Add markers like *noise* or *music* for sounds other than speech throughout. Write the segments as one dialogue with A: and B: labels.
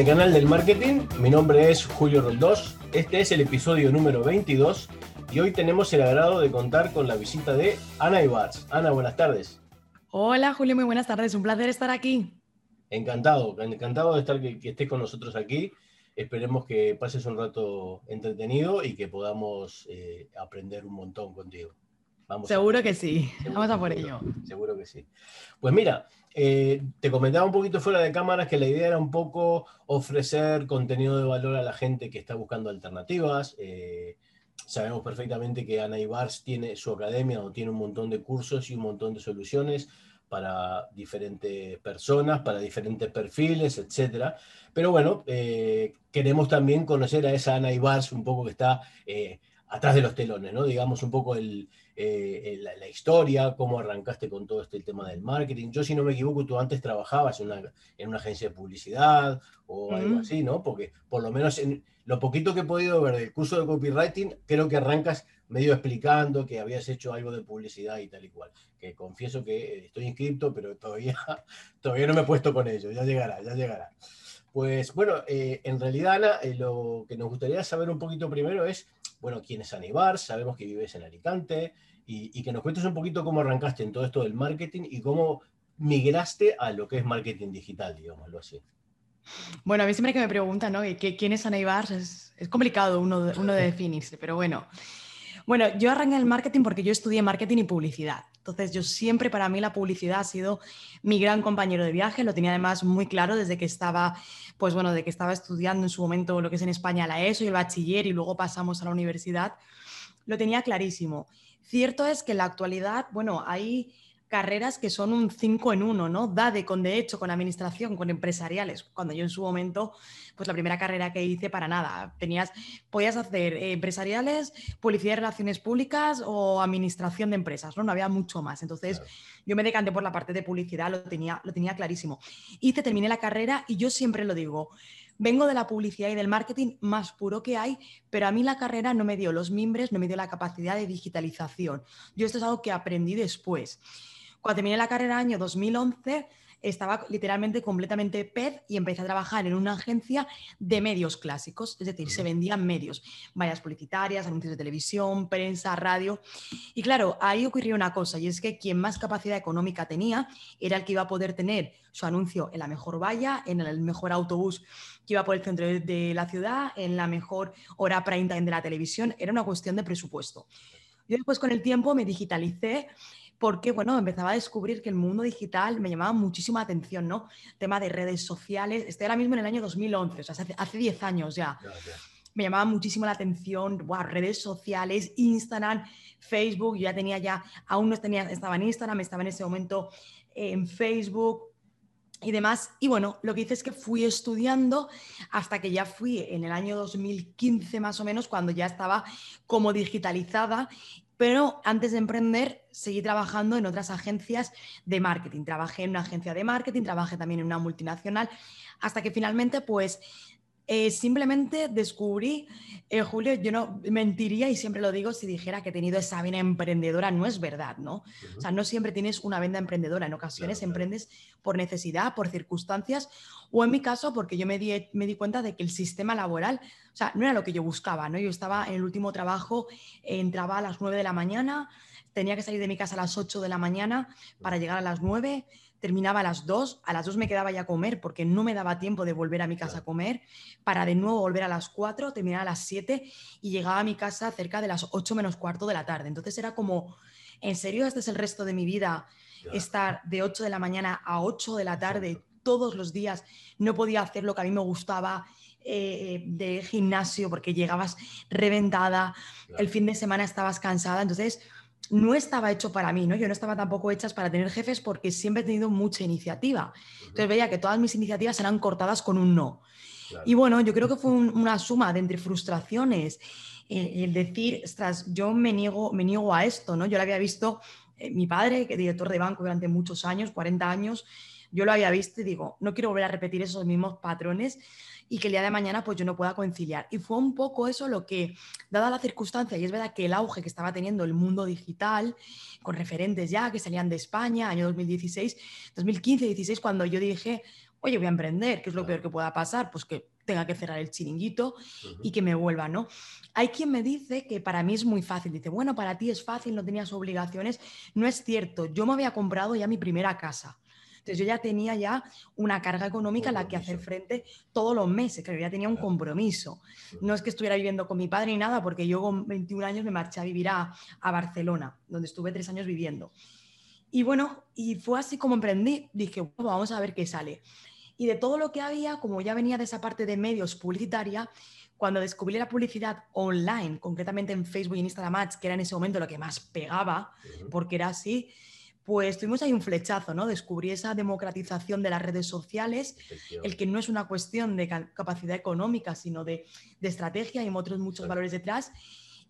A: Al canal del marketing. Mi nombre es Julio Roldós. Este es el episodio número 22 y hoy tenemos el agrado de contar con la visita de Ana Ibars. Ana, buenas tardes.
B: Hola Julio, muy buenas tardes. Un placer estar aquí.
A: Encantado, encantado de estar que, estés con nosotros aquí. Esperemos que pases un rato entretenido y que podamos eh, aprender un montón contigo.
B: seguro que sí, vamos a por ello.
A: Seguro que sí. Pues mira, eh, te comentaba un poquito fuera de cámaras que la idea era un poco ofrecer contenido de valor a la gente que está buscando alternativas. Eh, sabemos perfectamente que Ana Ibars tiene su academia donde tiene un montón de cursos y un montón de soluciones para diferentes personas, para diferentes perfiles, etc. Pero bueno, eh, queremos también conocer a esa Ana Ibars un poco que está atrás de los telones, ¿no? Digamos un poco el, eh, la, historia, cómo arrancaste con todo este tema del marketing. Yo, si no me equivoco, tú antes trabajabas en una, en una agencia de publicidad o algo así, ¿no? Porque por lo menos en lo poquito que he podido ver del curso de copywriting, creo que arrancas medio explicando que habías hecho algo de publicidad y tal y cual. Que confieso que estoy inscrito, pero todavía, *laughs* todavía no me he puesto con ello. Ya llegará, ya llegará. Pues bueno, eh, en realidad, Ana, eh, lo que nos gustaría saber un poquito primero es, bueno, quién es Aníbar, sabemos que vives en Alicante, y, y, que nos cuentes un poquito cómo arrancaste en todo esto del marketing y cómo migraste a lo que es marketing digital, digámoslo así.
B: Bueno, a mí siempre que me preguntan, ¿no? ¿Quién es Ana Es, es complicado uno de, uno de *laughs* definirse, pero bueno. Bueno, yo arranqué el marketing porque yo estudié marketing y publicidad. Entonces, yo siempre para mí la publicidad ha sido mi gran compañero de viaje. Lo tenía además muy claro desde que estaba, pues bueno, de que estaba estudiando en su momento lo que es en España la ESO y el bachiller y luego pasamos a la universidad. Lo tenía clarísimo. Cierto es que en la actualidad, bueno, hay carreras que son un 5 en 1, ¿no? DADE con de hecho, con administración, con empresariales. Cuando yo en su momento, pues la primera carrera que hice para nada, tenías, podías hacer eh, empresariales, publicidad y relaciones públicas o administración de empresas, ¿no? No había mucho más. Entonces, yo me decanté por la parte de publicidad, lo tenía, lo tenía clarísimo. Hice, terminé la carrera y yo siempre lo digo, vengo de la publicidad y del marketing más puro que hay, pero a mí la carrera no me dio los mimbres, no me dio la capacidad de digitalización. Yo esto es algo que aprendí después. Cuando terminé la carrera año 2011, estaba literalmente completamente pez y empecé a trabajar en una agencia de medios clásicos, es decir, se vendían medios, vallas publicitarias, anuncios de televisión, prensa, radio. Y claro, ahí ocurrió una cosa, y es que quien más capacidad económica tenía era el que iba a poder tener su anuncio en la mejor valla, en el mejor autobús que iba por el centro de la ciudad, en la mejor hora prime time de la televisión, era una cuestión de presupuesto. Yo después con el tiempo me digitalicé porque, bueno, empezaba a descubrir que el mundo digital me llamaba muchísima atención, ¿no? Tema de redes sociales. Estoy ahora mismo en el año 2011, o sea, hace, 10 años ya. Me llamaba muchísimo la atención, wow, redes sociales, Instagram, Facebook, yo ya tenía ya, aún no tenía, estaba en Instagram, estaba en ese momento en Facebook, y demás. Y bueno, lo que hice es que fui estudiando hasta que ya fui en el año 2015 más o menos, cuando ya estaba como digitalizada pero antes de emprender, seguí trabajando en otras agencias de marketing. Trabajé en una agencia de marketing, trabajé también en una multinacional, hasta que finalmente, pues, eh, simplemente descubrí, eh, Julio, yo no mentiría y siempre lo digo si dijera que he tenido esa vena emprendedora, no es verdad, ¿no? O sea, no siempre tienes una vena emprendedora, en ocasiones emprendes por necesidad, por circunstancias, o en mi caso porque yo me di, me di cuenta de que el sistema laboral, o sea, no era lo que yo buscaba, ¿no? Yo estaba en el último trabajo, entraba a las 9 de la mañana, tenía que salir de mi casa a las 8 de la mañana para llegar a las 9 terminaba a las 2, a las 2 me quedaba ya a comer porque no me daba tiempo de volver a mi casa a comer, para de nuevo volver a las 4, terminar a las 7 y llegaba a mi casa cerca de las 8 menos cuarto de la tarde. Entonces era como, ¿en serio este es el resto de mi vida? Estar de 8 de la mañana a 8 de la tarde todos los días, no podía hacer lo que a mí me gustaba, eh, de gimnasio porque llegabas reventada, el fin de semana estabas cansada, entonces no estaba hecho para mí, ¿no? Yo no estaba tampoco hechas para tener jefes porque siempre he tenido mucha iniciativa. Entonces veía que todas mis iniciativas eran cortadas con un no. Y bueno, yo creo que fue una suma de entre frustraciones, el decir, ostras, yo me niego, me niego a esto, ¿no? Yo lo había visto, eh, mi padre, que es director de banco durante muchos años, 40 años, yo lo había visto y digo, no quiero volver a repetir esos mismos patrones y que el día de mañana pues yo no pueda conciliar. Y fue un poco eso lo que, dada la circunstancia, y es verdad que el auge que estaba teniendo el mundo digital, con referentes ya que salían de España, año 2016, 2015, 16, cuando yo dije, oye, voy a emprender, ¿qué es lo peor que pueda pasar? Pues que tenga que cerrar el chiringuito y que me vuelva, ¿no? Hay quien me dice que para mí es muy fácil, dice, bueno, para ti es fácil, no tenías obligaciones. No es cierto, yo me había comprado ya mi primera casa. Entonces yo ya tenía ya una carga económica a la que hacer frente todos los meses, que ya tenía un compromiso. No es que estuviera viviendo con mi padre ni nada, porque yo con 21 años me marché a vivir a, a Barcelona, donde estuve tres años viviendo. Y bueno, y fue así como emprendí. Dije, bueno, vamos a ver qué sale. Y de todo lo que había, como ya venía de esa parte de medios publicitaria, cuando descubrí la publicidad online, concretamente en Facebook y en Instagram Ads, que era en ese momento lo que más pegaba, porque era así, pues tuvimos ahí un flechazo, ¿no? Descubrí esa democratización de las redes sociales, el que no es una cuestión de capacidad económica, sino de, estrategia y otros muchos valores detrás.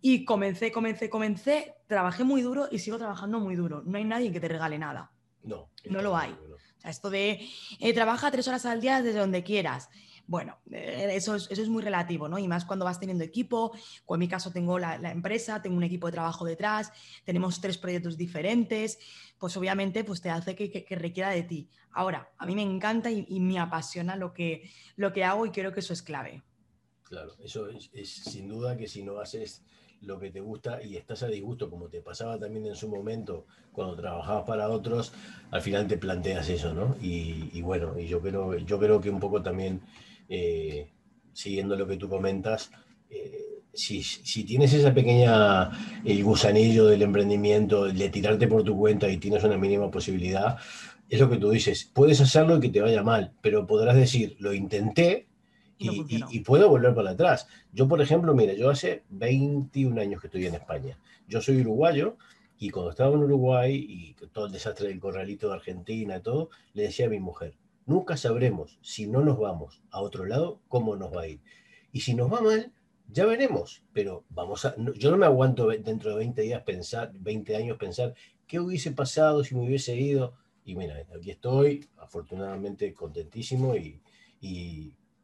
B: Y comencé, comencé, comencé, trabajé muy duro y sigo trabajando muy duro. No hay nadie que te regale nada.
A: No.
B: No lo hay. O sea, esto de eh, trabaja tres horas al día desde donde quieras. Bueno, eh, eso es, eso es, muy relativo, ¿no? Y más cuando vas teniendo equipo, o en mi caso tengo la, empresa, tengo un equipo de trabajo detrás, tenemos tres proyectos diferentes, pues obviamente pues te hace que, requiera de ti. Ahora, a mí me encanta y, me apasiona lo que, lo que hago y creo que eso es clave.
A: Claro, eso es, sin duda que si no haces lo que te gusta y estás a disgusto, como te pasaba también en su momento cuando trabajabas para otros, al final te planteas eso, ¿no? Y, bueno, y yo creo, yo creo que un poco también, eh, siguiendo lo que tú comentas, eh, si, si, tienes esa pequeña, el gusanillo del emprendimiento, de tirarte por tu cuenta y tienes una mínima posibilidad, es lo que tú dices, puedes hacerlo y que te vaya mal, pero podrás decir, lo intenté, y, puedo volver para atrás. Yo, por ejemplo, mira, yo hace 21 años que estoy en España. Yo soy uruguayo y cuando estaba en Uruguay y todo el desastre del corralito de Argentina y todo, le decía a mi mujer, nunca sabremos si no nos vamos a otro lado cómo nos va a ir. Y si nos va mal, ya veremos, pero vamos a, yo no me aguanto dentro de 20 días pensar, 20 años pensar qué hubiese pasado si me hubiese ido. Y mira, aquí estoy, afortunadamente contentísimo y,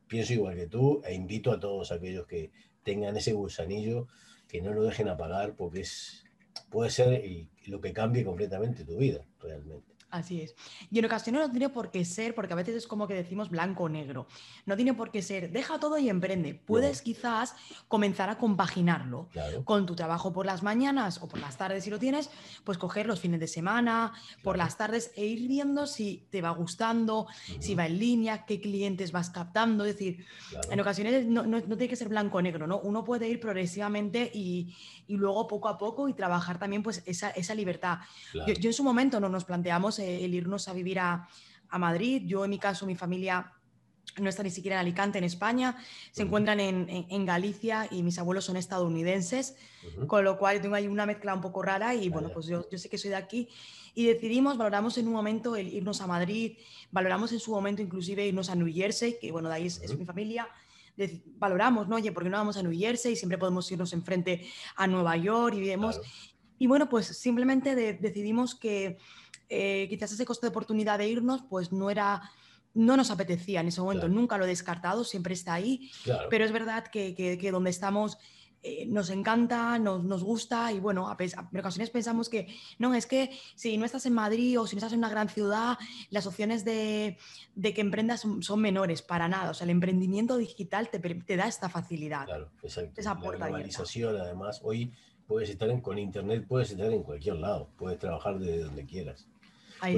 A: pienso igual que tú e invito a todos aquellos que tengan ese gusanillo que no lo dejen apagar porque es, puede ser lo que cambie completamente tu vida realmente.
B: Así es. Y en ocasiones no tiene por qué ser, porque a veces es como que decimos blanco o negro. No tiene por qué ser, deja todo y emprende. Puedes quizás comenzar a compaginarlo con tu trabajo por las mañanas o por las tardes si lo tienes, pues coger los fines de semana, por las tardes e ir viendo si te va gustando, si va en línea, qué clientes vas captando. Es decir, en ocasiones no, no, tiene que ser blanco o negro, ¿no? Uno puede ir progresivamente y, y luego poco a poco y trabajar también pues esa, esa libertad. Yo, yo, en su momento no nos planteamos eh, el irnos a vivir a, Madrid. Yo, en mi caso, mi familia no está ni siquiera en Alicante, en España, se encuentran en, Galicia y mis abuelos son estadounidenses, con lo cual tengo ahí una mezcla un poco rara y bueno, pues yo, sé que soy de aquí. Y decidimos, valoramos en un momento el irnos a Madrid, valoramos en su momento inclusive irnos a New Jersey, que bueno, de ahí es, mi familia, valoramos, ¿no? Oye, ¿por qué no vamos a New Jersey? Siempre podemos irnos enfrente a Nueva York y vemos... Y bueno, pues simplemente decidimos que eh, quizás ese coste de oportunidad de irnos, pues no era, no nos apetecía en ese momento, nunca lo he descartado, siempre está ahí, pero es verdad que, que, donde estamos eh, nos encanta, nos, nos, gusta y bueno, a, en ocasiones pensamos que no, es que si no estás en Madrid o si no estás en una gran ciudad, las opciones de, de que emprendas son, menores, para nada. O sea, el emprendimiento digital te, te da esta facilidad.
A: Claro, exacto. Esa La globalización, además, hoy puedes estar en, con internet, puedes estar en cualquier lado, puedes trabajar desde donde quieras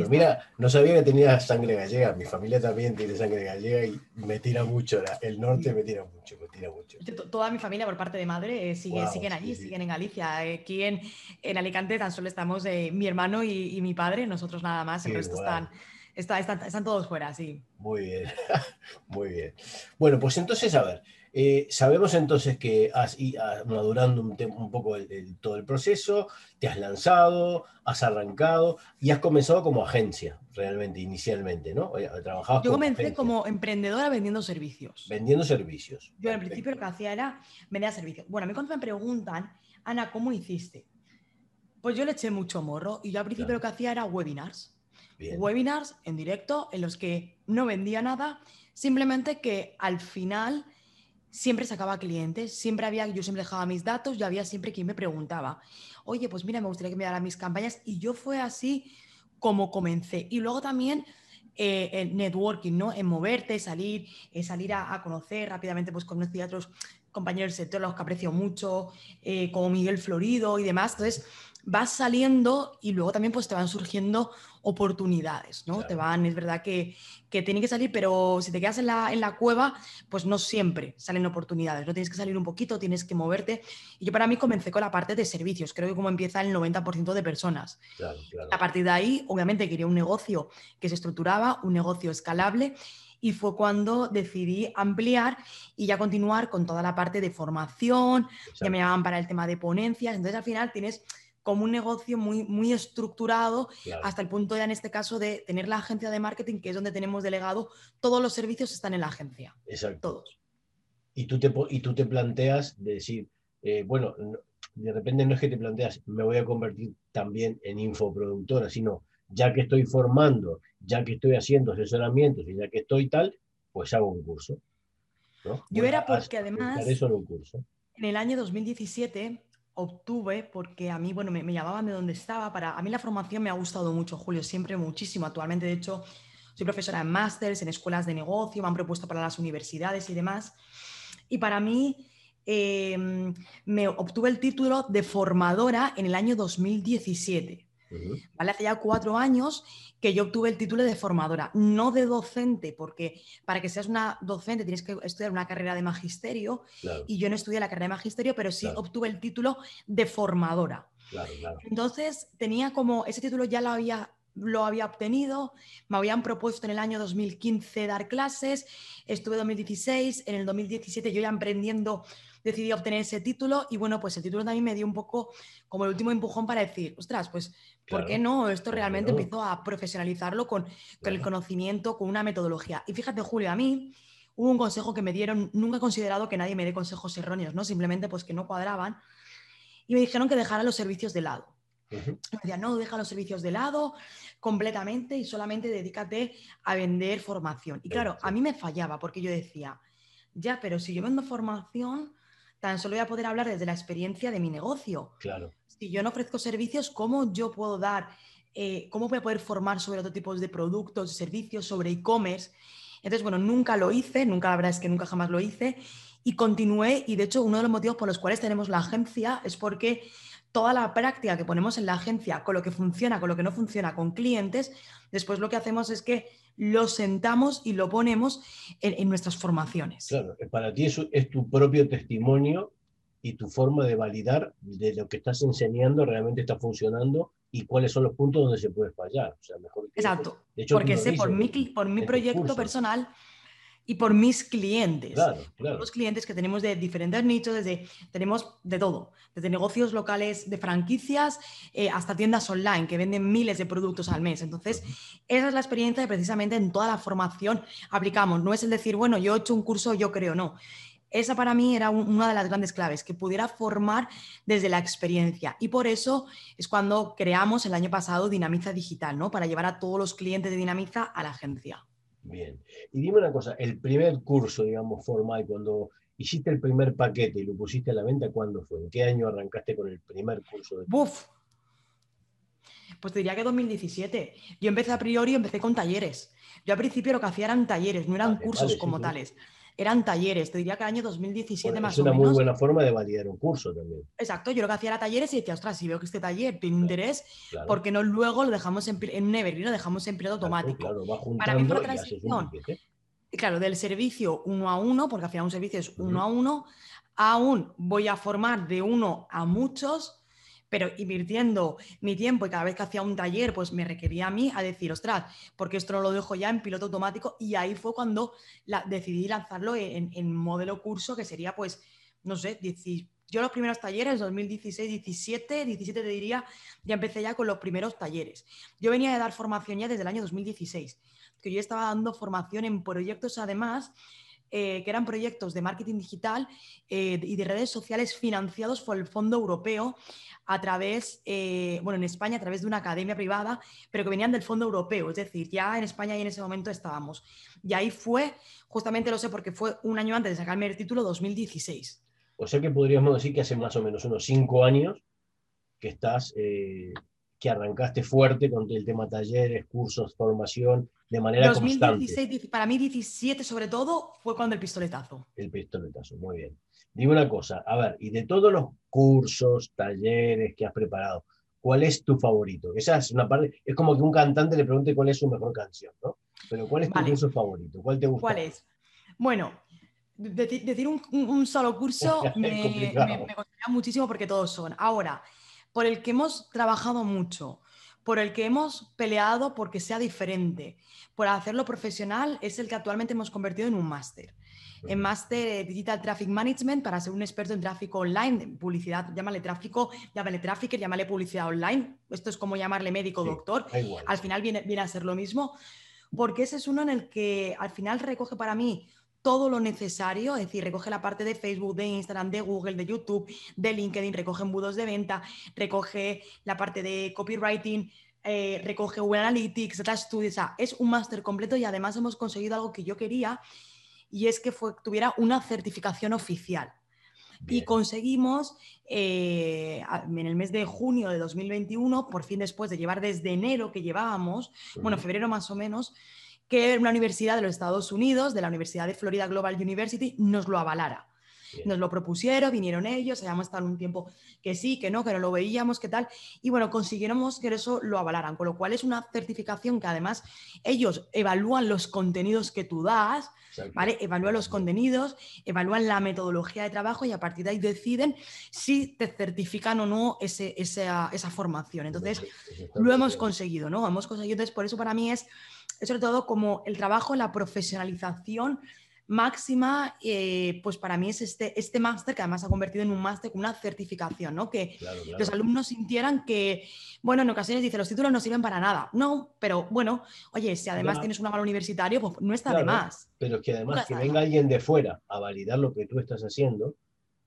A: mira, no sabía que tenía sangre gallega. Mi familia también tiene sangre gallega y me tira mucho. El norte me tira mucho, me tira mucho.
B: Toda mi familia por parte de madre eh, sigue, siguen allí, siguen en Galicia. Aquí en, en, Alicante tan solo estamos eh, mi hermano y, mi padre, nosotros nada más. el resto están, están, todos fuera, sí.
A: Muy bien, *laughs* muy bien. Bueno, pues entonces, a ver, eh, sabemos entonces que has ido madurando un, un poco todo el proceso, te has lanzado, has arrancado y has comenzado como agencia, realmente, inicialmente, ¿no?
B: Yo comencé como emprendedora vendiendo servicios.
A: Vendiendo servicios.
B: Yo al principio lo que hacía era vender servicios. Bueno, a mí cuando me preguntan, Ana, ¿cómo hiciste? Pues yo le eché mucho morro y yo al principio lo que hacía era webinars. Webinars en directo en los que no vendía nada, simplemente que al final siempre sacaba clientes, siempre había, yo siempre dejaba mis datos, y había siempre quien me preguntaba, oye, pues mira, me gustaría que me dieran mis campañas y yo fue así como comencé. Y luego también eh, el networking, ¿no? En moverte, salir, eh, salir a, conocer rápidamente, pues conocí a otros compañeros del sector, los que aprecio mucho, eh, como Miguel Florido y demás. Entonces, vas saliendo y luego también pues te van surgiendo oportunidades, ¿no? Te van, es verdad que, que tienen que salir, pero si te quedas en la, en la cueva, pues no siempre salen oportunidades, no tienes que salir un poquito, tienes que moverte. Y yo para mí comencé con la parte de servicios, creo que como empieza el 90% de personas. A partir de ahí, obviamente quería un negocio que se estructuraba, un negocio escalable y fue cuando decidí ampliar y ya continuar con toda la parte de formación, ya me llamaban para el tema de ponencias, entonces al final tienes como un negocio muy, muy estructurado hasta el punto ya en este caso de tener la agencia de marketing, que es donde tenemos delegado, todos los servicios están en la agencia.
A: Exacto.
B: Todos.
A: Y tú te, y tú te planteas de decir, eh, bueno, de repente no es que te planteas, me voy a convertir también en infoproductora, sino ya que estoy formando, ya que estoy haciendo asesoramientos y ya que estoy tal, pues hago un curso.
B: Yo era porque además,
A: eso en, un curso.
B: en el año 2017 obtuve porque a mí, bueno, me, llamaban de donde estaba. Para, a mí la formación me ha gustado mucho, Julio, siempre muchísimo. Actualmente, de hecho, soy profesora en másters, en escuelas de negocio, me han propuesto para las universidades y demás. Y para mí, em, me obtuve el título de formadora en el año 2017. ¿Vale? Hace ya cuatro años que yo obtuve el título de formadora, no de docente, porque para que seas una docente tienes que estudiar una carrera de magisterio y yo no estudié la carrera de magisterio, pero sí obtuve el título de formadora. Entonces tenía como, ese título ya lo había lo había obtenido, me habían propuesto en el año 2015 dar clases, estuve en 2016, en el 2017 yo ya emprendiendo decidí obtener ese título y bueno, pues el título también me dio un poco como el último empujón para decir, ostras, pues ¿por qué no? Esto realmente empezó a profesionalizarlo con, el conocimiento, con una metodología. Y fíjate, Julio, a mí hubo un consejo que me dieron, nunca he considerado que nadie me dé consejos erróneos, ¿no? Simplemente pues que no cuadraban. Y me dijeron que dejara los servicios de lado. Me decían, no, deja los servicios de lado completamente y solamente dedícate a vender formación. Y claro, a mí me fallaba porque yo decía, ya, pero si yo vendo formación, tan solo voy a poder hablar desde la experiencia de mi negocio.
A: Claro.
B: Si yo no ofrezco servicios, ¿cómo yo puedo dar, eh, cómo voy a poder formar sobre otro tipo de productos, servicios, sobre e-commerce? Entonces, bueno, nunca lo hice, nunca, la verdad es que nunca jamás lo hice y continué y de hecho uno de los motivos por los cuales tenemos la agencia es porque toda la práctica que ponemos en la agencia con lo que funciona, con lo que no funciona con clientes, después lo que hacemos es que lo sentamos y lo ponemos en, nuestras formaciones.
A: Claro, para ti eso es tu propio testimonio y tu forma de validar de lo que estás enseñando realmente está funcionando y cuáles son los puntos donde se puede fallar. O sea, mejor
B: Exacto, porque sé por mi, por mi proyecto personal y por mis clientes.
A: Claro, claro.
B: Los clientes que tenemos de diferentes nichos, desde, tenemos de todo, desde negocios locales de franquicias eh, hasta tiendas online que venden miles de productos al mes. Entonces, esa es la experiencia que precisamente en toda la formación aplicamos. No es el decir, bueno, yo he hecho un curso, yo creo, no. Esa para mí era una de las grandes claves, que pudiera formar desde la experiencia. Y por eso es cuando creamos el año pasado Dinamiza Digital, ¿no? Para llevar a todos los clientes de Dinamiza a la agencia.
A: Bien. Y dime una cosa, el primer curso, digamos, formal, cuando hiciste el primer paquete y lo pusiste a la venta, ¿cuándo fue? ¿En qué año arrancaste con el primer curso? De...
B: ¡Buf! Pues te diría que 2017. Yo empecé a priori, empecé con talleres. Yo al principio lo que hacía eran talleres, no eran cursos como tales eran talleres, te diría que el año 2017 más o menos.
A: Es una muy buena forma de validar un curso también.
B: Exacto, yo lo que hacía era talleres y decía, ostras, si veo que este taller tiene interés, ¿por qué no luego lo dejamos en, en un evergreen, lo dejamos en periodo automático?
A: Claro, va Para mí fue la transición,
B: claro, del servicio uno a uno, porque al final un servicio es uno a uno, aún voy a formar de uno a muchos, pero invirtiendo mi tiempo y cada vez que hacía un taller, pues me requería a mí a decir, ostras, porque esto no lo dejo ya en piloto automático y ahí fue cuando decidí lanzarlo en, modelo curso, que sería pues, no sé, yo los primeros talleres, 2016, 17, 17 te diría, ya empecé ya con los primeros talleres. Yo venía de dar formación ya desde el año 2016, que yo estaba dando formación en proyectos además eh, que eran proyectos de marketing digital eh, y de redes sociales financiados por el Fondo Europeo a través, eh, bueno, en España a través de una academia privada, pero que venían del Fondo Europeo, es decir, ya en España y en ese momento estábamos. Y ahí fue, justamente lo sé porque fue un año antes de sacarme el título, 2016.
A: O sea que podríamos decir que hace más o menos unos cinco años que estás, que arrancaste fuerte con el tema talleres, cursos, formación, de manera 2016, constante.
B: Para mí 17 sobre todo fue cuando el pistoletazo.
A: El pistoletazo, muy bien. Dime una cosa, a ver, y de todos los cursos, talleres que has preparado, ¿cuál es tu favorito? Esa es una parte, es como que un cantante le pregunte cuál es su mejor canción, ¿no? Pero ¿cuál es tu curso favorito? ¿Cuál te gusta?
B: ¿Cuál es? Bueno, decir un, solo curso me, me, me muchísimo porque todos son. Ahora, por el que hemos trabajado mucho, por el que hemos peleado porque sea diferente, por hacerlo profesional, es el que actualmente hemos convertido en un máster. En máster Digital Traffic Management para ser un experto en tráfico online, publicidad, llámale tráfico, llámale tráfico, llámale publicidad online. Esto es como llamarle médico, doctor. Al final viene, viene a ser lo mismo, porque ese es uno en el que al final recoge para mí todo lo necesario, es decir, recoge la parte de Facebook, de Instagram, de Google, de YouTube, de LinkedIn, recoge embudos de venta, recoge la parte de copywriting, eh, recoge Google Analytics, Data Studios, o sea, es un máster completo y además hemos conseguido algo que yo quería y es que tuviera una certificación oficial. Y conseguimos eh, en el mes de junio de 2021, por fin después de llevar desde enero que llevábamos, bueno, febrero más o menos, que una universidad de los Estados Unidos, de la Universidad de Florida Global University, nos lo avalara. Nos lo propusieron, vinieron ellos, habíamos estado un tiempo que sí, que no, que no lo veíamos, que tal, y bueno, consiguiéramos que eso lo avalaran, con lo cual es una certificación que además ellos evalúan los contenidos que tú das, ¿vale? Evalúan los contenidos, evalúan la metodología de trabajo y a partir de ahí deciden si te certifican o no ese, esa, esa formación. Entonces, lo hemos conseguido, ¿no? Hemos conseguido, entonces por eso para mí es sobre todo como el trabajo, la profesionalización máxima, eh, pues para mí es este, este máster, que además ha convertido en un máster con una certificación, ¿no? Que los alumnos sintieran que, bueno, en ocasiones dice, los títulos no sirven para nada. No, pero bueno, oye, si además tienes una mala universitario, pues no está de más.
A: Pero que además que venga alguien de fuera a validar lo que tú estás haciendo,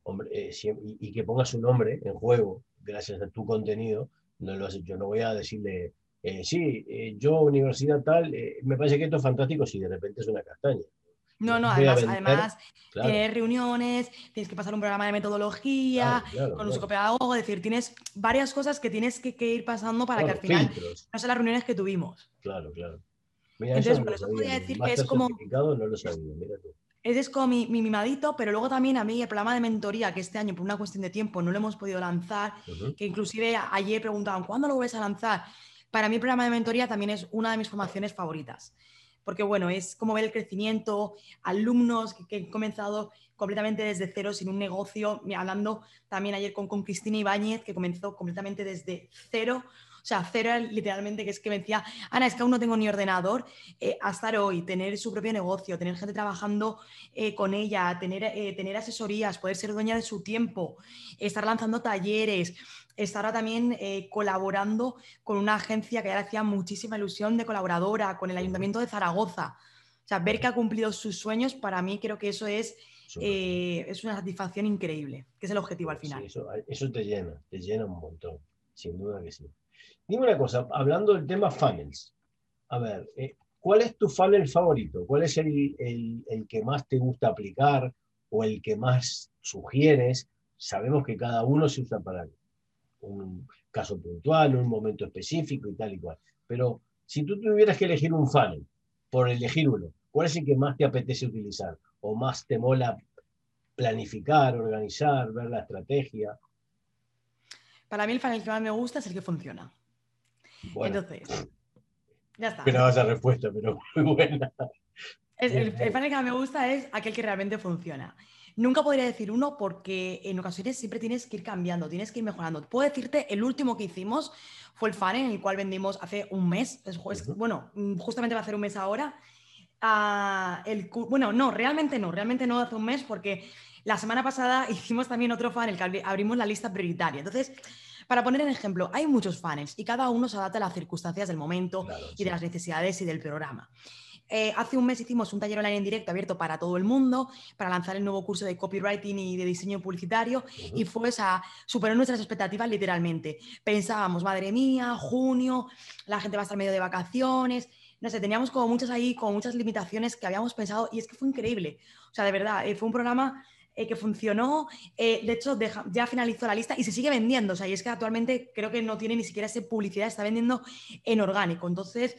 A: hombre, eh, y, que ponga su nombre en juego gracias a tu contenido, no lo has Yo no voy a decirle, eh, sí, yo universidad tal, me parece que esto es fantástico si de repente es una castaña.
B: No, no, además, además tienes reuniones, tienes que pasar un programa de metodología, con un psicopedagogo, es decir, tienes varias cosas que tienes que, ir pasando para que al final no sean las reuniones que tuvimos.
A: Claro, claro.
B: Entonces, por eso podría decir que es como...
A: No lo sabía, mira tú.
B: Ese es como mi, mimadito, pero luego también a mí el programa de mentoría, que este año por una cuestión de tiempo no lo hemos podido lanzar, que inclusive ayer preguntaban, ¿cuándo lo vuelves a lanzar? Para mí el programa de mentoría también es una de mis formaciones favoritas porque bueno, es como ver el crecimiento, alumnos que, han comenzado completamente desde cero, sin un negocio, hablando también ayer con, con Cristina Ibáñez, que comenzó completamente desde cero, o sea, cero literalmente, que es que me decía, Ana, es que aún no tengo ni ordenador, eh, a estar hoy, tener su propio negocio, tener gente trabajando eh, con ella, tener, eh, tener asesorías, poder ser dueña de su tiempo, estar lanzando talleres, estará también eh, colaborando con una agencia que ya le hacía muchísima ilusión de colaboradora, con el Ayuntamiento de Zaragoza. O sea, ver que ha cumplido sus sueños, para mí creo que eso es, eh, es una satisfacción increíble, que es el objetivo al final.
A: eso, te llena, te llena un montón, sin duda que sí. Dime una cosa, hablando del tema funnels, a ver, eh, ¿cuál es tu funnel favorito? ¿Cuál es el, el que más te gusta aplicar o el que más sugieres? Sabemos que cada uno se usa para un caso puntual, un momento específico y tal y cual. Pero si tú tuvieras que elegir un funnel, por elegir uno, ¿cuál es el que más te apetece utilizar? ¿O más te mola planificar, organizar, ver la estrategia?
B: Para mí el funnel que más me gusta es el que funciona. Entonces, ya está.
A: Esperaba esa respuesta, pero *laughs* muy buena.
B: el, el funnel que más me gusta es aquel que realmente funciona. Nunca podría decir uno porque en ocasiones siempre tienes que ir cambiando, tienes que ir mejorando. Puedo decirte, el último que hicimos fue el fan en el cual vendimos hace un mes, bueno, mm, justamente va a ser un mes ahora. Ah, el, bueno, no, realmente no, realmente no hace un mes porque la semana pasada *laughs* hicimos también otro fan en el que abrimos la lista prioritaria. Entonces, para poner en ejemplo, hay muchos fans y cada uno se adapta a las circunstancias del momento y de las necesidades y del programa. eh, hace un mes hicimos un taller online en directo abierto para todo el mundo, para lanzar el nuevo curso de copywriting y de diseño publicitario, y fue esa, superó nuestras expectativas literalmente. Pensábamos, madre mía, junio, la gente va a estar medio de vacaciones, no sé, teníamos como muchas ahí, como muchas limitaciones que habíamos pensado, y es que fue increíble. O sea, de verdad, eh, fue un programa eh, que funcionó. Eh, de hecho, ya finalizó la lista y se sigue vendiendo. O sea, y es que actualmente creo que no tiene ni siquiera esa publicidad, está vendiendo en orgánico. Entonces,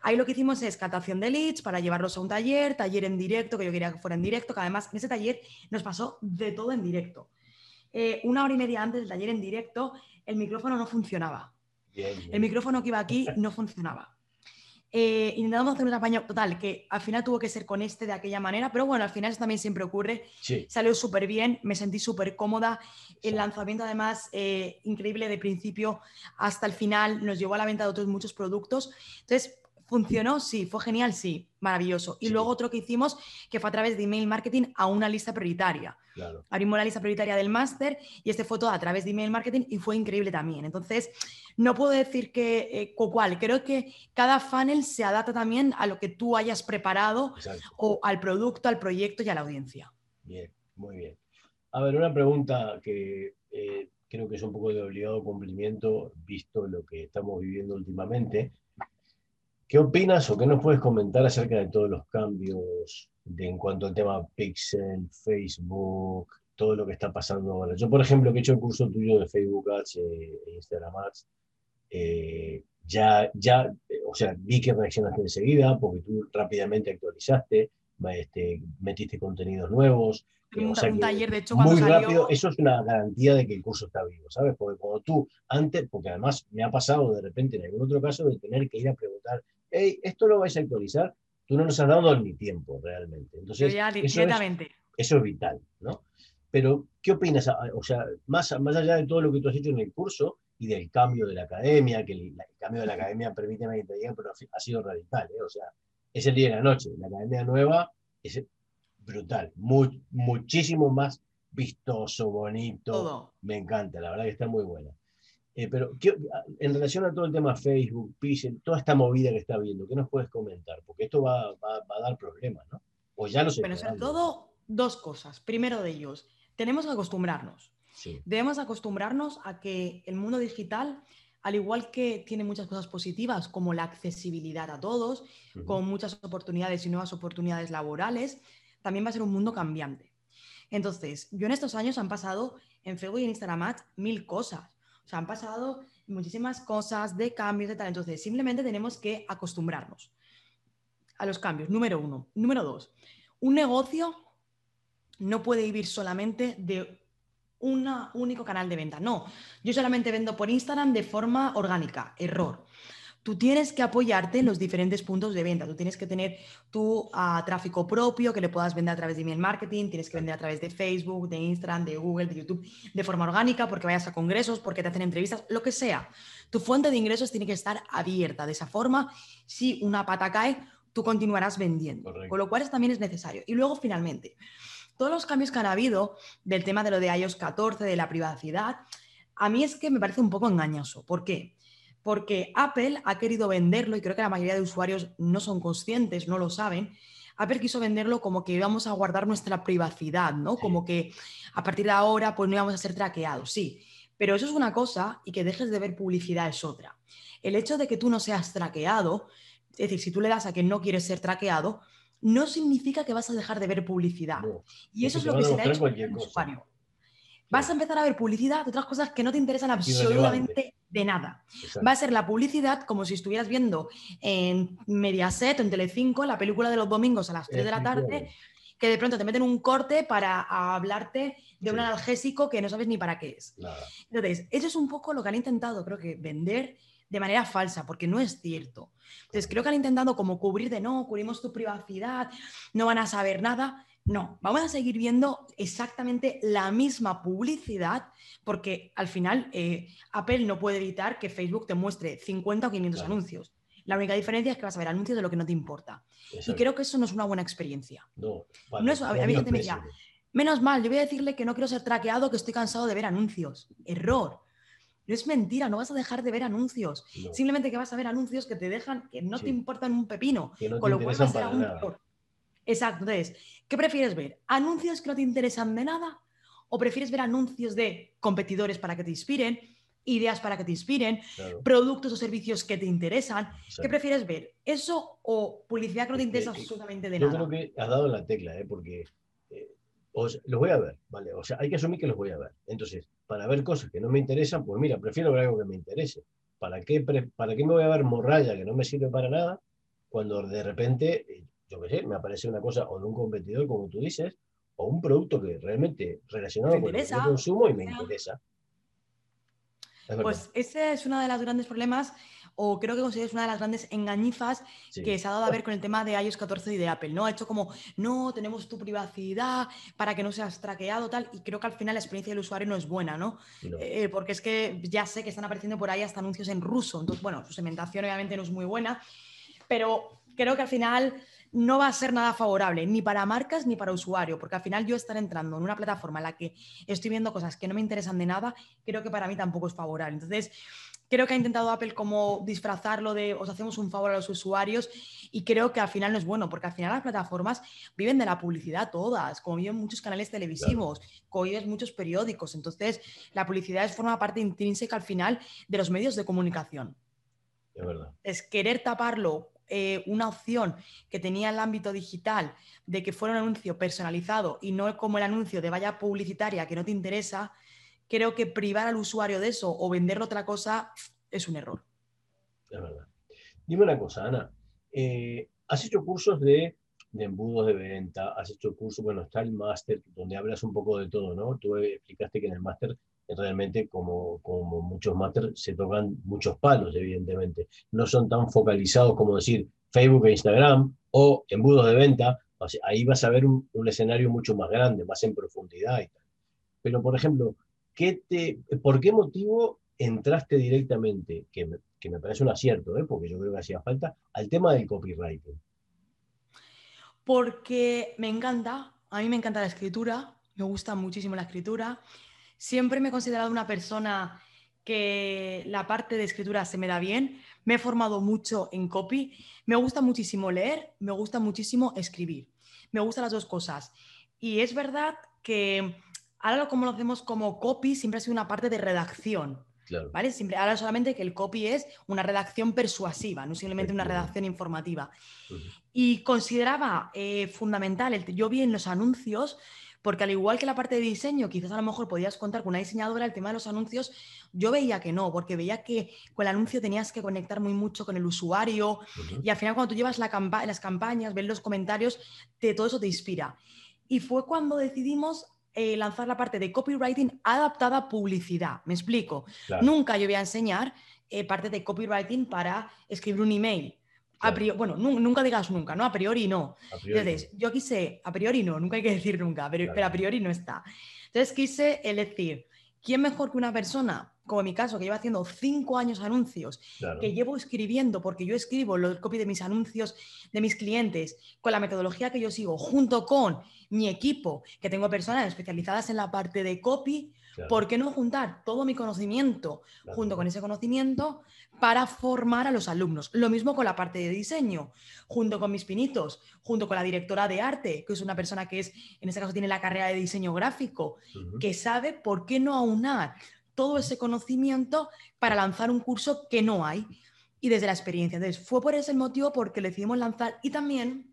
B: ahí lo que hicimos es captación de leads para llevarlos a un taller, taller en directo, que yo quería que fuera en directo, que además en ese taller nos pasó de todo en directo. Eh, una hora y media antes del taller en directo, el micrófono no funcionaba. El micrófono que iba aquí no funcionaba. Eh, intentamos hacer un apaño total, que al final tuvo que ser con este de aquella manera, pero bueno, al final eso también siempre ocurre. Salió súper bien, me sentí súper cómoda. El lanzamiento, además, eh, increíble de principio hasta el final, nos llevó a la venta de otros muchos productos. Entonces, ¿Funcionó? Sí. ¿Fue genial? Sí. Maravilloso. Y luego otro que hicimos, que fue a través de email marketing a una lista prioritaria. Abrimos la lista prioritaria del máster y este fue todo a través de email marketing y fue increíble también. Entonces, no puedo decir que eh, cuál. Creo que cada funnel se adapta también a lo que tú hayas preparado o al producto, al proyecto y a la audiencia.
A: Bien, muy bien. A ver, una pregunta que eh, creo que es un poco de obligado cumplimiento, visto lo que estamos viviendo últimamente. ¿Qué opinas o qué nos puedes comentar acerca de todos los cambios en cuanto al tema Pixel, Facebook, todo lo que está pasando ahora? Yo, por ejemplo, que he hecho el curso tuyo de Facebook Ads e Instagram Ads, eh, ya, ya, o sea, vi que reaccionaste enseguida porque tú rápidamente actualizaste, este, metiste contenidos nuevos.
B: un, taller, de hecho,
A: muy rápido, eso es una garantía de que el curso está vivo, ¿sabes? Porque cuando tú antes, porque además me ha pasado de repente en algún otro caso de tener que ir a preguntar, hey, esto lo vais a actualizar, tú no nos has dado ni tiempo realmente. Entonces, eso, es, eso es vital, ¿no? Pero, ¿qué opinas? Ah, o sea, más, más allá de todo lo que tú has hecho en el curso y del cambio de la academia, que el, cambio de la academia, permíteme que te diga, pero ha sido radical, ¿eh? O sea, es el día y la noche. La academia nueva es brutal, muchísimo más vistoso, bonito. Me encanta, la verdad que está muy buena. Eh, pero en relación a todo el tema Facebook, Pixel, toda esta movida que está viendo, ¿qué nos puedes comentar? Porque esto va, a dar problemas, ¿no? O ya lo sé.
B: Bueno, sobre todo, dos cosas. Primero de ellos, tenemos que acostumbrarnos. Debemos acostumbrarnos a que el mundo digital, al igual que tiene muchas cosas positivas, como la accesibilidad a todos, con muchas oportunidades y nuevas oportunidades laborales, también va a ser un mundo cambiante. Entonces, yo en estos años han pasado en Facebook y en Instagram mil cosas o sea, han pasado muchísimas cosas de cambios de tal. Entonces, simplemente tenemos que acostumbrarnos a los cambios. Número uno. Número dos. Un negocio no puede vivir solamente de un único canal de venta. No, yo solamente vendo por Instagram de forma orgánica. Error tú tienes que apoyarte en los diferentes puntos de venta. Tú tienes que tener tu ah, tráfico propio que le puedas vender a través de email marketing, tienes que vender a través de Facebook, de Instagram, de Google, de YouTube, de forma orgánica, porque vayas a congresos, porque te hacen entrevistas, lo que sea. Tu fuente de ingresos tiene que estar abierta. De esa forma, si una pata cae, tú continuarás vendiendo. Con lo cual, también es necesario. Y luego, finalmente, todos los cambios que han habido del tema de lo de iOS 14, de la privacidad, a mí es que me parece un poco engañoso. ¿Por qué? Porque Apple ha querido venderlo y creo que la mayoría de usuarios no son conscientes, no lo saben. Apple quiso venderlo como que íbamos a guardar nuestra privacidad, ¿no? Como que a partir de ahora pues no íbamos a ser traqueados, sí. Pero eso es una cosa y que dejes de ver publicidad es otra. El hecho de que tú no seas traqueado, es decir, si tú le das a que no quieres ser traqueado, no significa que vas a dejar de ver publicidad. y eso es lo que se le ha hecho al usuario. Vas a empezar a ver publicidad de otras cosas que no te interesan absolutamente de nada. Va a ser la publicidad como si estuvieras viendo en Mediaset o en Telecinco la película de los domingos a las 3 de la tarde, que de pronto te meten un corte para hablarte de un analgésico que no sabes ni para qué es. Entonces, eso es un poco lo que han intentado, creo que, vender de manera falsa, porque no es cierto. Entonces, creo que han intentado como cubrir de no, cubrimos tu privacidad, no van a saber nada. No, vamos a seguir viendo exactamente la misma publicidad porque al final eh, Apple no puede evitar que Facebook te muestre 50 o 500 anuncios. La única diferencia es que vas a ver anuncios de lo que no te importa. Y creo que eso no es una buena experiencia. No, no es, a, mí gente me decía, menos mal, yo voy a decirle que no quiero ser traqueado, que estoy cansado de ver anuncios. Error. No es mentira, no vas a dejar de ver anuncios.
A: No.
B: Simplemente que vas a ver anuncios que te dejan, que no
A: Sí.
B: te importan un pepino.
A: Que no te
B: con lo cual va a ser aún peor. Exacto. Entonces, ¿qué prefieres ver? ¿Anuncios que no te interesan de nada? ¿O prefieres ver anuncios de competidores para que te inspiren? Ideas para que te inspiren,
A: Claro,
B: productos o servicios que te interesan. ¿Qué prefieres ver? ¿Eso o publicidad que no te interesa absolutamente de
A: Yo
B: nada?
A: creo que has dado en la tecla, ¿eh? porque eh, los voy a ver, ¿vale? O sea, hay que asumir que los voy a ver. Entonces, para ver cosas que no me interesan, pues mira, prefiero ver algo que me interese. ¿Para qué, pre- para qué me voy a ver morralla que no me sirve para nada cuando de repente, eh, yo qué sé, me aparece una cosa o de un competidor, como tú dices, o un producto que realmente relacionado con
B: interesa,
A: consumo y me interesa? Es
B: Pues ese es uno de los grandes problemas, o creo que considero es una de las grandes engañifas
A: sí.
B: que se ha dado a ver con el tema de iOS 14 y de Apple, ¿no? Ha hecho como, no, tenemos tu privacidad para que no seas traqueado, tal, y creo que al final la experiencia del usuario no es buena, ¿no?
A: No,
B: Eh, porque es que ya sé que están apareciendo por ahí hasta anuncios en ruso, entonces, bueno, su segmentación obviamente no es muy buena, pero creo que al final no va a ser nada favorable, ni para marcas ni para usuario, porque al final yo estar entrando en una plataforma en la que estoy viendo cosas que no me interesan de nada, creo que para mí tampoco es favorable. Entonces, creo que ha intentado Apple como disfrazarlo de os hacemos un favor a los usuarios y creo que al final no es bueno, porque al final las plataformas viven de la publicidad todas, como viven muchos canales televisivos, como viven muchos periódicos. Entonces, la publicidad es forma parte intrínseca al final de los medios de comunicación
A: es verdad.
B: es querer taparlo eh, una opción que tenía el ámbito digital de que fuera un anuncio personalizado y no como el anuncio de vaya publicitaria que no te interesa, creo que privar al usuario de eso o venderle otra cosa es un error.
A: Es verdad. Dime una cosa, Ana. eh, ¿Has hecho cursos de, de embudos de venta? ¿Has hecho cursos? Bueno, está el máster, donde hablas un poco de todo, ¿no? Tú explicaste que en el máster, eh, realmente, como, como muchos máster, se tocan muchos palos, evidentemente. No son tan focalizados como decir Facebook e Instagram o embudos de venta. Ahí vas a ver un, un escenario mucho más grande, más en profundidad y tal. Pero, por ejemplo, ¿qué te, ¿por qué motivo entraste directamente, que me, que me parece un acierto, ¿eh? porque yo creo que hacía falta, al tema del copywriting?
B: Porque me encanta, a mí me encanta la escritura, me gusta muchísimo la escritura. Siempre me he considerado una persona que la parte de escritura se me da bien. Me he formado mucho en copy. Me gusta muchísimo leer, me gusta muchísimo escribir. Me gustan las dos cosas. Y es verdad que ahora como lo hacemos como copy, siempre ha sido una parte de redacción.
A: Claro.
B: ¿Vale? Siempre, ahora solamente que el copy es una redacción persuasiva, no simplemente una redacción informativa. Y consideraba eh, fundamental, el, yo vi en los anuncios, porque al igual que la parte de diseño, quizás a lo mejor podías contar con una diseñadora, el tema de los anuncios, yo veía que no, porque veía que con el anuncio tenías que conectar muy mucho con el usuario y al final cuando tú llevas la campa- las campañas, ves los comentarios, te, todo eso te inspira. Y fue cuando decidimos eh, lanzar la parte de copywriting adaptada a publicidad. Me explico.
A: Claro.
B: Nunca yo voy a enseñar eh, parte de copywriting para escribir un email. A
A: Claro.
B: priori, bueno, nu- nunca digas nunca, ¿no? A priori no.
A: A priori,
B: Entonces, yo quise, a priori no, nunca hay que decir nunca, pero,
A: Claro.
B: pero a priori no está. Entonces quise el decir, ¿quién mejor que una persona, como en mi caso, que lleva haciendo cinco años anuncios,
A: claro.
B: que llevo escribiendo, porque yo escribo los copy de mis anuncios de mis clientes con la metodología que yo sigo, junto con mi equipo, que tengo personas especializadas en la parte de copy,
A: claro,
B: ¿por qué no juntar todo mi conocimiento
A: claro.
B: junto con ese conocimiento para formar a los alumnos. Lo mismo con la parte de diseño, junto con mis pinitos, junto con la directora de arte, que es una persona que es, en este caso tiene la carrera de diseño gráfico, que sabe por qué no aunar todo ese conocimiento para lanzar un curso que no hay y desde la experiencia. Entonces, fue por ese motivo porque lo decidimos lanzar y también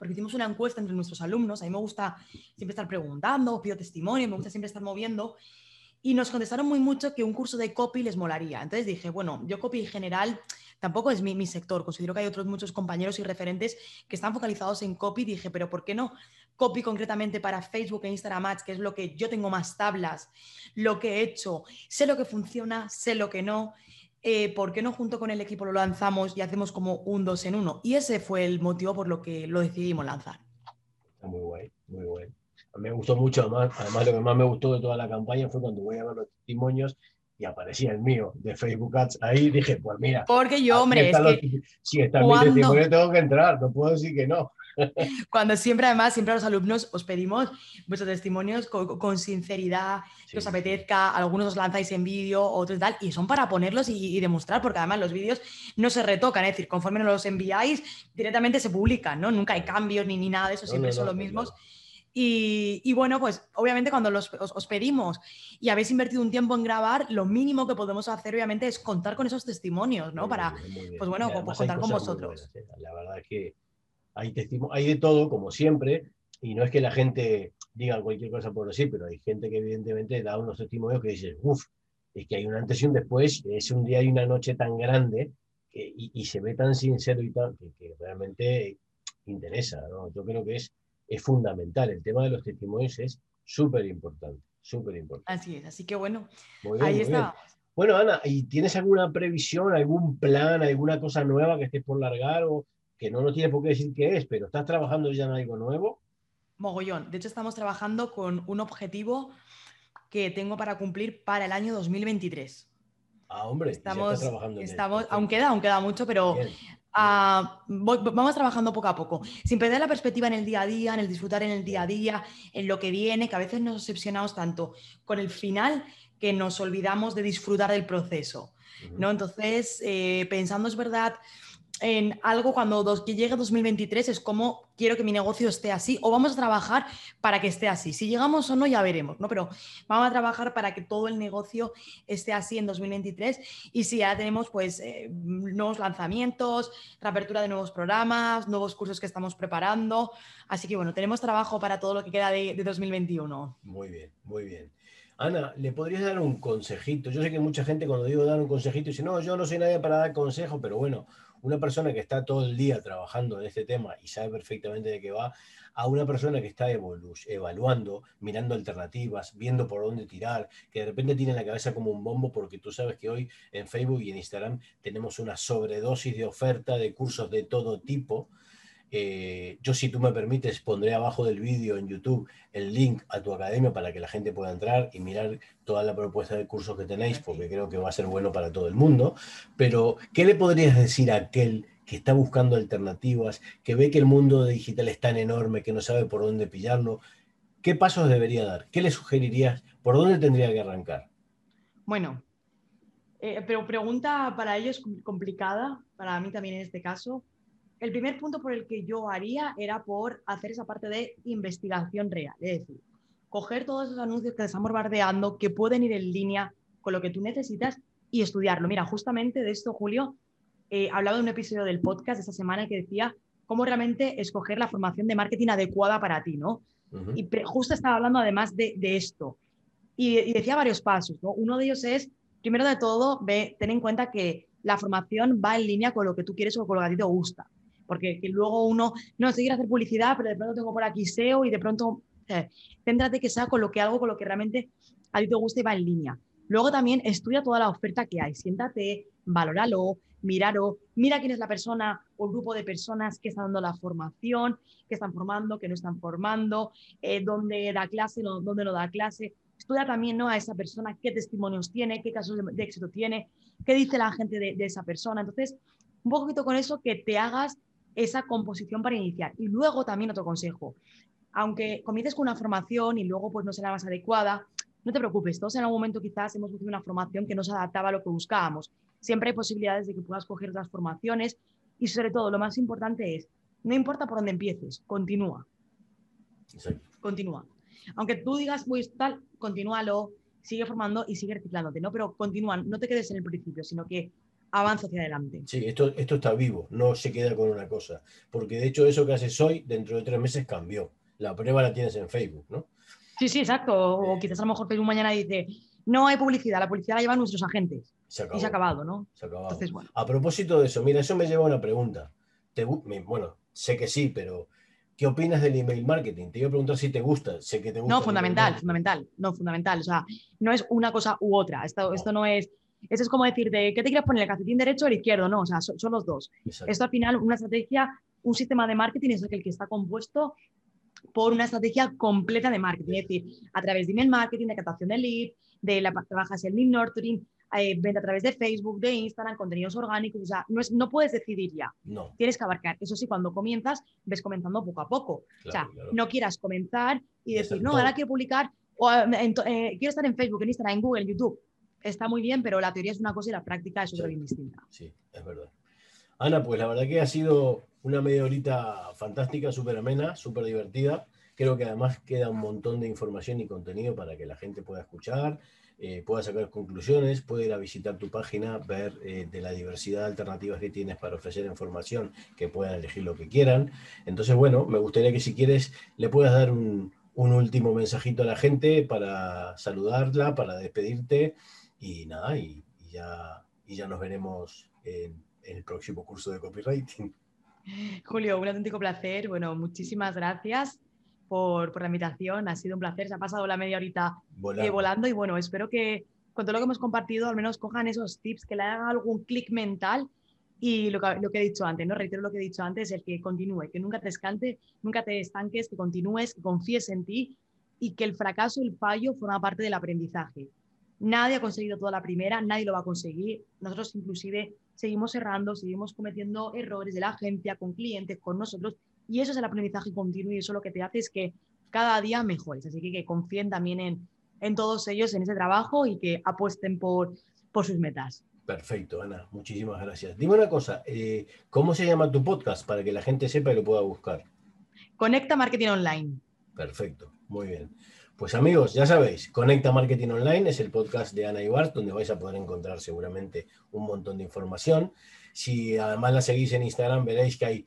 B: porque hicimos una encuesta entre nuestros alumnos. A mí me gusta siempre estar preguntando, pido testimonio, me gusta siempre estar moviendo. Y nos contestaron muy mucho que un curso de copy les molaría. Entonces dije, bueno, yo copy en general tampoco es mi, mi sector. Considero que hay otros muchos compañeros y referentes que están focalizados en copy. Dije, pero ¿por qué no copy concretamente para Facebook e Instagram Ads, que es lo que yo tengo más tablas, lo que he hecho, sé lo que funciona, sé lo que no? Eh, ¿Por qué no junto con el equipo lo lanzamos y hacemos como un dos en uno? Y ese fue el motivo por lo que lo decidimos lanzar.
A: Está muy guay, muy guay. A mí me gustó mucho, además, además lo que más me gustó de toda la campaña fue cuando voy a ver los testimonios y aparecía el mío de Facebook Ads. Ahí dije, pues mira,
B: Porque yo, hombre, es
A: los-
B: que
A: si está
B: cuando-
A: mi testimonio tengo que entrar, no puedo decir que no.
B: Cuando siempre, además, siempre a los alumnos os pedimos vuestros testimonios con, sinceridad, que os apetezca, algunos os lanzáis en vídeo, otros tal, y son para ponerlos y, demostrar, porque además los vídeos no se retocan, es decir, conforme nos los enviáis, directamente se publican, ¿no? Nunca hay cambios ni, ni nada de eso, siempre son los mismos. Y, bueno, pues obviamente cuando los, os, pedimos y habéis invertido un tiempo en grabar, lo mínimo que podemos hacer obviamente es contar con esos testimonios, ¿no? Para, pues bueno, contar con vosotros.
A: ¿eh? La verdad que hay, hay de todo, como siempre, y no es que la gente diga cualquier cosa por decir, pero hay gente que evidentemente da unos testimonios que dice, uff, es que hay un antes y un después, es un día y una noche tan grande y, se ve tan sincero y tal, que, que realmente interesa, ¿no? Yo creo que es es fundamental. El tema de los testimonios es súper importante, súper importante.
B: Así es, así que bueno, ahí está.
A: Bueno, Ana, ¿y tienes alguna previsión, algún plan, alguna cosa nueva que estés por largar o que no nos tiene por qué decir qué es, pero estás trabajando ya en algo nuevo?
B: Mogollón. De hecho, estamos trabajando con un objetivo que tengo para cumplir para el año 2023.
A: Ah, hombre,
B: estamos, trabajando en estamos aún queda, aún queda mucho, pero vamos trabajando poco a poco, sin perder la perspectiva en el día a día, en el disfrutar en el día a día, en lo que viene, que a veces nos obsesionamos tanto con el final que nos olvidamos de disfrutar del proceso. ¿no? Entonces, eh, pensando es verdad en algo cuando dos, que llegue 2023 es como quiero que mi negocio esté así o vamos a trabajar para que esté así. Si llegamos o no ya veremos, ¿no? Pero vamos a trabajar para que todo el negocio esté así en 2023 y si ya tenemos pues eh, nuevos lanzamientos, reapertura de nuevos programas, nuevos cursos que estamos preparando. Así que bueno, tenemos trabajo para todo lo que queda de, de 2021.
A: Muy bien, muy bien. Ana, ¿le podrías dar un consejito? Yo sé que mucha gente cuando digo dar un consejito dice, no, yo no soy nadie para dar consejo, pero bueno, una persona que está todo el día trabajando en este tema y sabe perfectamente de qué va, a una persona que está evaluando, mirando alternativas, viendo por dónde tirar, que de repente tiene la cabeza como un bombo porque tú sabes que hoy en Facebook y en Instagram tenemos una sobredosis de oferta de cursos de todo tipo eh, yo, si tú me permites, pondré abajo del vídeo en YouTube el link a tu academia para que la gente pueda entrar y mirar toda la propuesta de cursos que tenéis, porque creo que va a ser bueno para todo el mundo. Pero, ¿qué le podrías decir a aquel que está buscando alternativas, que ve que el mundo digital es tan enorme que no sabe por dónde pillarlo? ¿Qué pasos debería dar? ¿Qué le sugerirías? ¿Por dónde tendría que arrancar?
B: Bueno, eh, pero pregunta para ellos complicada, para mí también en este caso el primer punto por el que yo haría era por hacer esa parte de investigación real, es decir, coger todos esos anuncios que te están bombardeando, que pueden ir en línea con lo que tú necesitas y estudiarlo. Mira, justamente de esto, Julio, eh, hablaba de un episodio del podcast esta semana que decía cómo realmente escoger la formación de marketing adecuada para ti, ¿no? Y justo estaba hablando además de, esto. Y, decía varios pasos, ¿no? Uno de ellos es, primero de todo, ve, ten en cuenta que la formación va en línea con lo que tú quieres o con lo que a ti te gusta porque luego uno, no, seguir hacer publicidad, pero de pronto tengo por aquí SEO y de pronto, eh, céntrate que sea con lo que hago, con lo que realmente a ti te gusta y va en línea. Luego también estudia toda la oferta que hay, siéntate, valóralo, míralo, mira quién es la persona o el grupo de personas que están dando la formación, que están formando, que no están formando, eh, dónde da clase, no, dónde no da clase. Estudia también ¿no? a esa persona qué testimonios tiene, qué casos de, éxito tiene, qué dice la gente de, de, esa persona. Entonces, un poquito con eso que te hagas esa composición para iniciar. Y luego también otro consejo, aunque comiences con una formación y luego pues no será más adecuada, no te preocupes, todos en algún momento quizás hemos buscado una formación que no se adaptaba a lo que buscábamos. Siempre hay posibilidades de que puedas coger otras formaciones y sobre todo lo más importante es, no importa por dónde empieces, continúa. Continúa. Aunque tú digas, voy tal, continúalo, sigue formando y sigue reciclándote, ¿no? Pero continúa, no te quedes en el principio, sino que avanza hacia adelante.
A: Sí, esto, esto está vivo, no se queda con una cosa. Porque de hecho eso que haces hoy, dentro de tres meses cambió. La prueba la tienes en Facebook, ¿no?
B: Sí, sí, exacto. O quizás a lo mejor Facebook mañana dice, no hay publicidad, la publicidad la llevan nuestros agentes. Se y se ha acabado, ¿no?
A: Se ha acabado. A propósito de eso, mira, eso me lleva a una pregunta. Te, bueno, sé que sí, pero ¿qué opinas del email marketing? Te iba a preguntar si te gusta, sé que te gusta.
B: No, fundamental, fundamental, no, fundamental. O sea, no es una cosa u otra. Esto, esto no es eso es como decir, ¿de qué te quieres poner, el calcetín derecho o el izquierdo? No, o sea, son, los dos. Esto al final, una estrategia, un sistema de marketing es el que está compuesto por una estrategia completa de marketing, es decir, a través de email marketing, de captación de lead, de la trabajas el lead nurturing, eh, venta a través de Facebook, de Instagram, contenidos orgánicos, o sea, no, es, no puedes decidir ya.
A: No.
B: Tienes que abarcar. Eso sí, cuando comienzas, ves comenzando poco a poco. o sea, no quieras comenzar y decir, no, ahora quiero publicar, o, eh, quiero estar en Facebook, en Instagram, en Google, en YouTube. Está muy bien, pero la teoría es una cosa y la práctica es otra bien distinta.
A: Sí, es verdad. Ana, pues la verdad que ha sido una media horita fantástica, súper amena, súper divertida. Creo que además queda un montón de información y contenido para que la gente pueda escuchar, eh, pueda sacar conclusiones, pueda ir a visitar tu página, ver eh, de la diversidad de alternativas que tienes para ofrecer información, que puedan elegir lo que quieran. Entonces, bueno, me gustaría que si quieres le puedas dar un, último mensajito a la gente para saludarla, para despedirte y nada, y, ya, y ya nos veremos en, en el próximo curso de copywriting. *laughs*
B: Julio, un auténtico placer. Bueno, muchísimas gracias por, la invitación. Ha sido un placer. Se ha pasado la media horita eh, volando. y bueno, espero que con todo lo que hemos compartido al menos cojan esos tips, que le hagan algún clic mental y lo que, lo que, he dicho antes, ¿no? Reitero lo que he dicho antes, el que continúe, que nunca te escante, nunca te estanques, que continúes, que confíes en ti y que el fracaso, el fallo forma parte del aprendizaje. Nadie ha conseguido toda la primera, nadie lo va a conseguir. Nosotros inclusive seguimos errando, seguimos cometiendo errores de la agencia, con clientes, con nosotros y eso es el aprendizaje continuo y eso lo que te hace es que cada día mejores. Así que, que confíen también en, en todos ellos, en ese trabajo y que apuesten por, por sus metas.
A: Perfecto, Ana, muchísimas gracias. Dime una cosa, eh, ¿cómo se llama tu podcast para que la gente sepa y lo pueda buscar?
B: Conecta Marketing Online.
A: Perfecto, muy bien. Pues amigos, ya sabéis, Conecta Marketing Online es el podcast de Ana Ibar, donde vais a poder encontrar seguramente un montón de información. Si además la seguís en Instagram, veréis que hay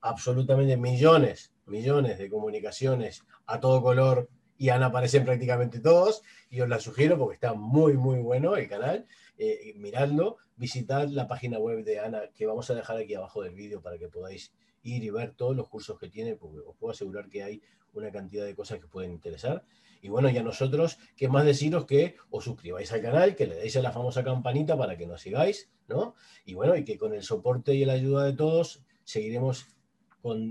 A: absolutamente millones, millones de comunicaciones a todo color y Ana aparecen prácticamente todos y os la sugiero porque está muy, muy bueno el canal. Eh, miradlo, visitad la página web de Ana que vamos a dejar aquí abajo del vídeo para que podáis ir y ver todos los cursos que tiene, porque os puedo asegurar que hay una cantidad de cosas que pueden interesar. Y bueno, ya nosotros, ¿qué más deciros que os suscribáis al canal, que le deis a la famosa campanita para que nos sigáis, ¿no? Y bueno, y que con el soporte y la ayuda de todos seguiremos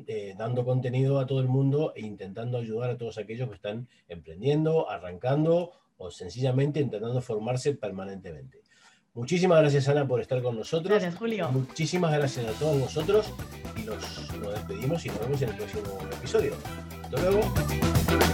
A: eh, dando contenido a todo el mundo e intentando ayudar a todos aquellos que están emprendiendo, arrancando o sencillamente intentando formarse permanentemente. Muchísimas gracias, Ana, por estar con nosotros.
B: Gracias, Julio.
A: Muchísimas gracias a todos vosotros y nos, nos despedimos y nos vemos en el próximo episodio. Hasta luego.